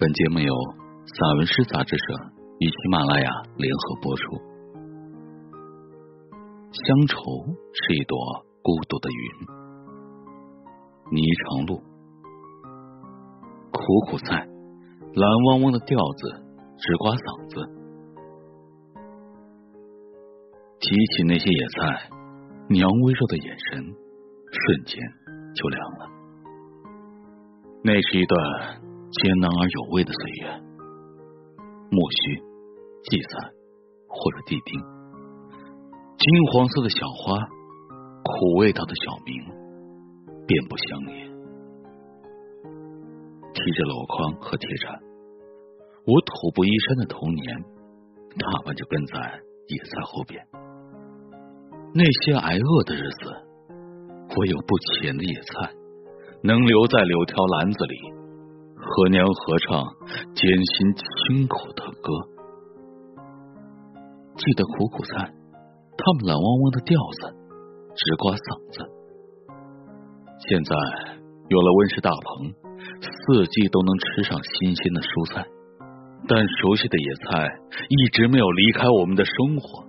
本节目由散文诗杂志社与喜马拉雅联合播出。乡愁是一朵孤独的云，霓裳路，苦苦菜，蓝汪汪的调子直刮嗓子。提起那些野菜，娘微弱的眼神瞬间就凉了。那是一段。艰难而有味的岁月，苜蓿、荠菜或者地丁，金黄色的小花，苦味道的小名，遍布乡野。提着箩筐和铁铲，我土不衣衫的童年，大半就跟在野菜后边。那些挨饿的日子，我有不浅的野菜，能留在柳条篮子里。和娘合唱艰辛清苦的歌，记得苦苦菜，他们懒汪汪的调子直刮嗓子。现在有了温室大棚，四季都能吃上新鲜的蔬菜，但熟悉的野菜一直没有离开我们的生活。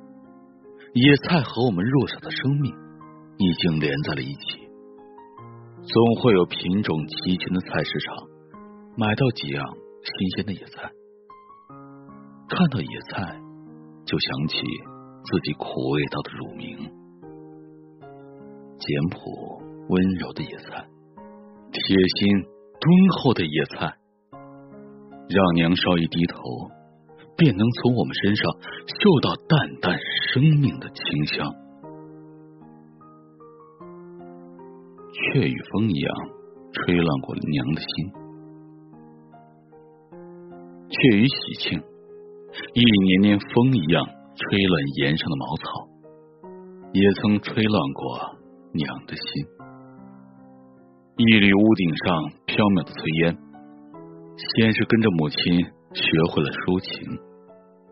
野菜和我们弱小的生命已经连在了一起，总会有品种齐全的菜市场。买到几样新鲜的野菜，看到野菜就想起自己苦味道的乳名。简朴温柔的野菜，贴心敦厚的野菜，让娘稍一低头，便能从我们身上嗅到淡淡生命的清香。却与风一样吹乱过娘的心。却与喜庆，一年年风一样吹乱檐上的茅草，也曾吹乱过娘的心。一缕屋顶上飘渺的炊烟，先是跟着母亲学会了抒情，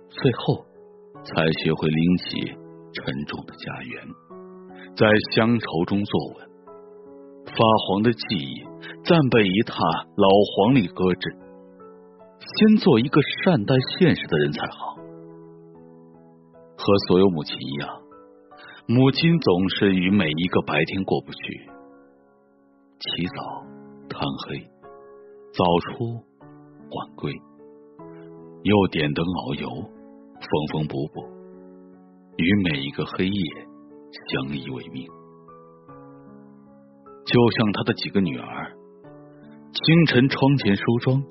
最后才学会拎起沉重的家园，在乡愁中坐稳。发黄的记忆暂被一沓老黄历搁置。先做一个善待现实的人才好。和所有母亲一样，母亲总是与每一个白天过不去。起早贪黑，早出晚归，又点灯熬油，缝缝补补，与每一个黑夜相依为命。就像他的几个女儿，清晨窗前梳妆。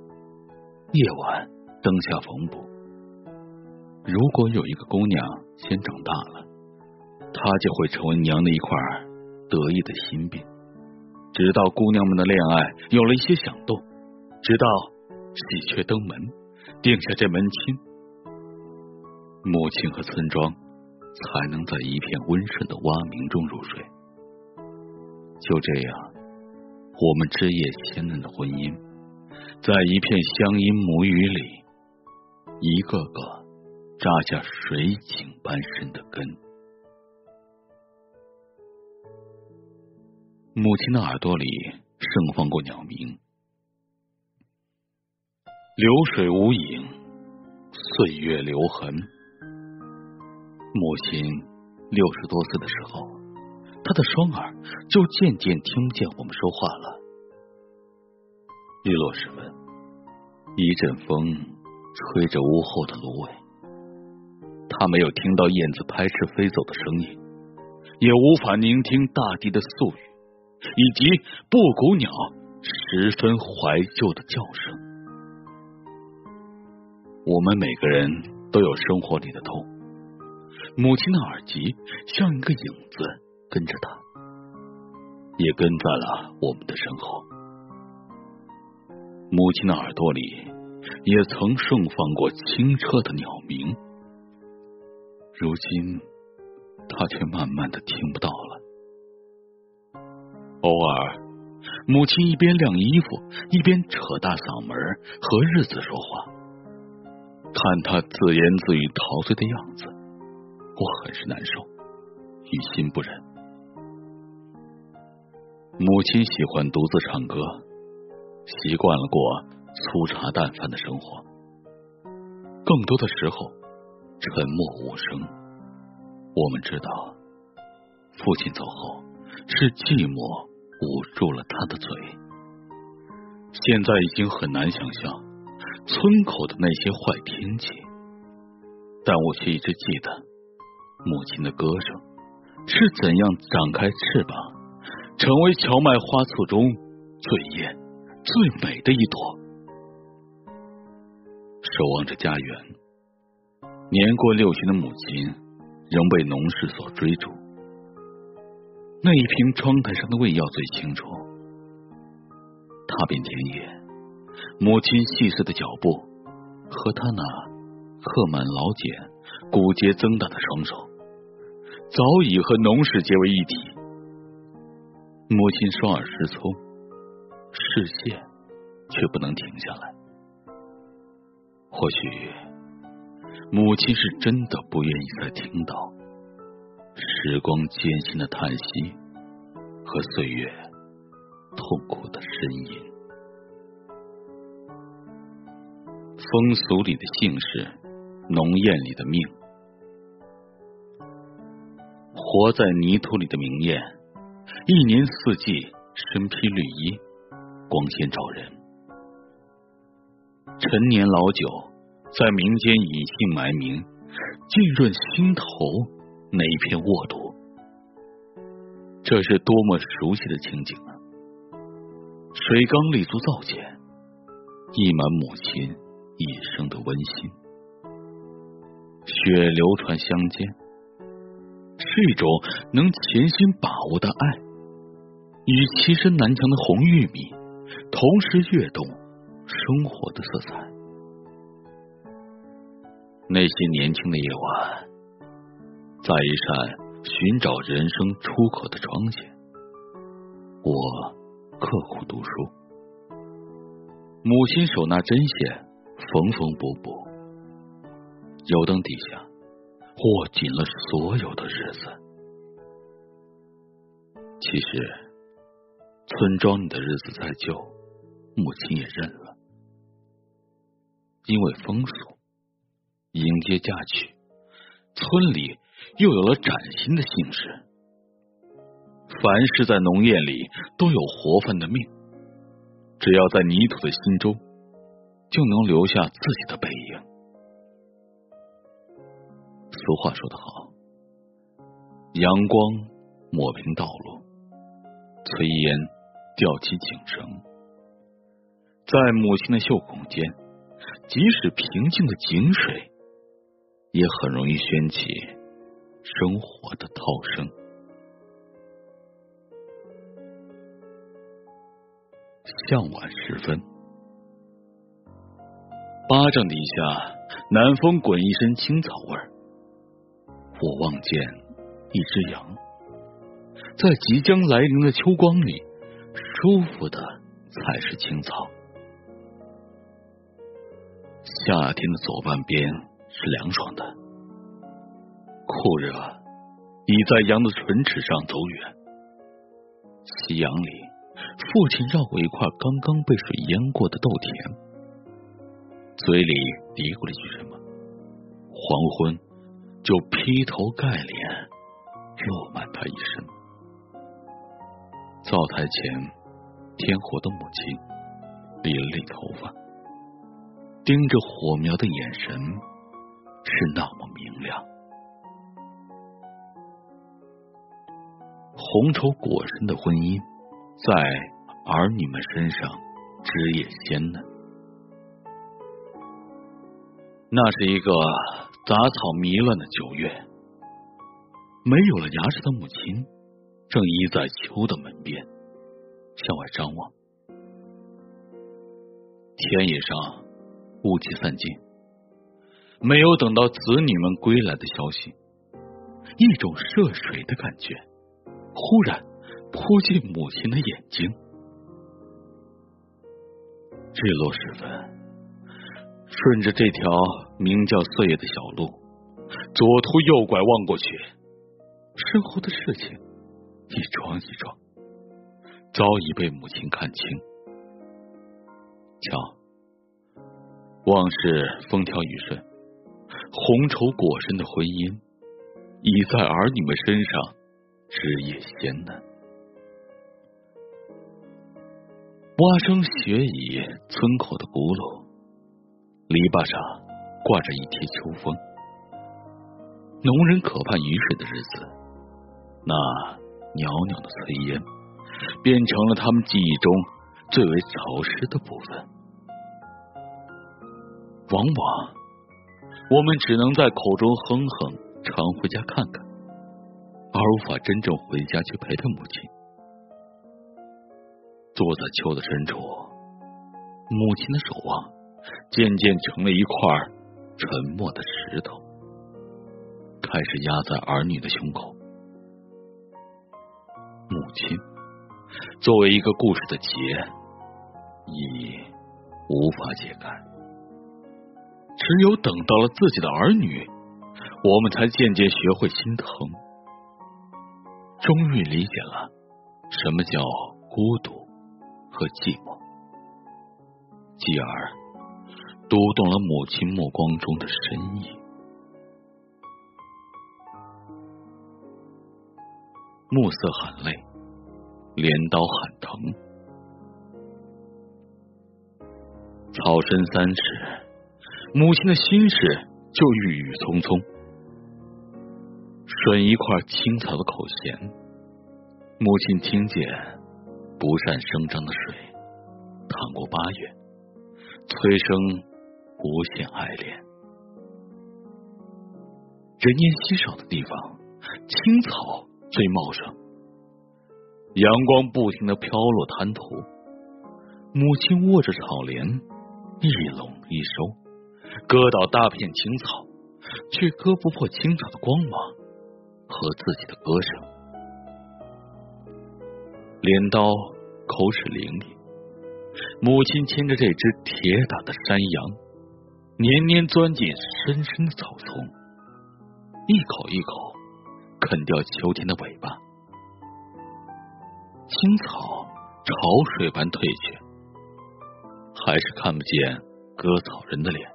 夜晚灯下缝补。如果有一个姑娘先长大了，她就会成为娘的一块得意的心病。直到姑娘们的恋爱有了一些响动，直到喜鹊登门，定下这门亲，母亲和村庄才能在一片温顺的蛙鸣中入睡。就这样，我们枝叶鲜嫩的婚姻。在一片乡音母语里，一个个扎下水井般深的根。母亲的耳朵里盛放过鸟鸣，流水无影，岁月留痕。母亲六十多岁的时候，她的双耳就渐渐听不见我们说话了。日落时分，一阵风吹着屋后的芦苇，他没有听到燕子拍翅飞走的声音，也无法聆听大地的宿语，以及布谷鸟十分怀旧的叫声。我们每个人都有生活里的痛，母亲的耳疾像一个影子跟着他，也跟在了我们的身后。母亲的耳朵里也曾盛放过清澈的鸟鸣，如今她却慢慢的听不到了。偶尔，母亲一边晾衣服，一边扯大嗓门和日子说话，看她自言自语陶醉的样子，我很是难受，于心不忍。母亲喜欢独自唱歌。习惯了过粗茶淡饭的生活，更多的时候沉默无声。我们知道，父亲走后是寂寞捂住了他的嘴。现在已经很难想象村口的那些坏天气，但我却一直记得母亲的歌声是怎样展开翅膀，成为荞麦花簇中最艳最美的一朵。守望着家园，年过六旬的母亲仍被农事所追逐。那一瓶窗台上的胃药最清楚。踏遍田野，母亲细碎的脚步和她那刻满老茧、骨节增大的双手，早已和农事结为一体。母亲双耳失聪，视线却不能停下来。或许，母亲是真的不愿意再听到时光艰辛的叹息和岁月痛苦的呻吟。风俗里的姓氏，农谚里的命，活在泥土里的明艳，一年四季身披绿衣，光鲜照人。陈年老酒在民间隐姓埋名，浸润心头那一片沃土。这是多么熟悉的情景啊！水缸立足灶前，溢满母亲一生的温馨。血流传乡间，是一种能潜心把握的爱，与栖身南墙的红玉米同时跃动。生活的色彩，那些年轻的夜晚，在一扇寻找人生出口的窗前，我刻苦读书，母亲手拿针线，缝缝补补，油灯底下握紧了所有的日子。其实，村庄里的日子再旧，母亲也认了。因为风俗，迎接嫁娶，村里又有了崭新的姓氏。凡是在农业里都有活泛的命，只要在泥土的心中，就能留下自己的背影。俗话说得好，阳光抹平道路，炊烟吊起井绳，在母亲的袖孔间。即使平静的井水，也很容易掀起生活的涛声。向晚时分，巴掌底下，南风滚一身青草味儿。我望见一只羊，在即将来临的秋光里，舒服的才是青草。夏天的左半边是凉爽的，酷热已在羊的唇齿上走远。夕阳里，父亲绕过一块刚刚被水淹过的豆田，嘴里嘀咕了一句什么，黄昏就劈头盖脸落满他一身。灶台前，天火的母亲理了理头发。盯着火苗的眼神是那么明亮，红绸裹身的婚姻在儿女们身上枝叶鲜嫩。那是一个杂草迷乱的九月，没有了牙齿的母亲正倚在秋的门边向外张望，田野上。雾气散尽，没有等到子女们归来的消息，一种涉水的感觉忽然扑进母亲的眼睛。日落时分，顺着这条名叫岁月的小路，左突右拐望过去，身后的事情一桩一桩，早已被母亲看清。瞧。往事风调雨顺，红绸裹身的婚姻，已在儿女们身上枝叶鲜嫩。蛙声雪倚村口的古路，篱笆上挂着一贴秋风。农人渴盼雨水的日子，那袅袅的炊烟，变成了他们记忆中最为潮湿的部分。往往，我们只能在口中哼哼，常回家看看，而无法真正回家去陪他母亲。坐在秋的深处，母亲的守望渐渐成了一块沉默的石头，开始压在儿女的胸口。母亲作为一个故事的结，已无法解开。只有等到了自己的儿女，我们才渐渐学会心疼，终于理解了什么叫孤独和寂寞，继而读懂了母亲目光中的深意。暮色喊累，镰刀喊疼，草深三尺。母亲的心事就郁郁葱葱，吮一块青草的口弦，母亲听见不善声张的水淌过八月，催生无限爱恋。人烟稀少的地方，青草最茂盛，阳光不停的飘落滩涂，母亲握着草镰，一拢一收。割倒大片青草，却割不破青草的光芒和自己的歌声。镰刀口齿伶俐，母亲牵着这只铁打的山羊，年年钻进深深的草丛，一口一口啃掉秋天的尾巴。青草潮水般退去，还是看不见割草人的脸。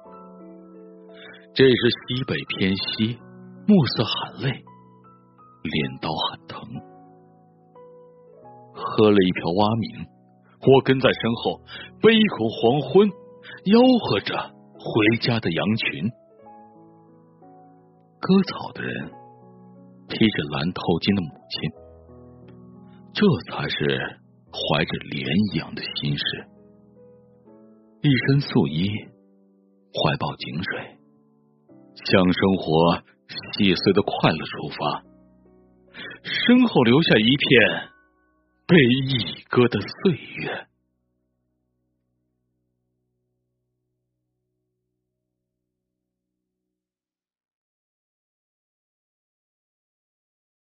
这是西北偏西，暮色含泪，镰刀很疼。喝了一瓢蛙鸣，我跟在身后，背一口黄昏，吆喝着回家的羊群。割草的人披着蓝头巾的母亲，这才是怀着莲一样的心事。一身素衣，怀抱井水。向生活细碎的快乐出发，身后留下一片被一割的岁月。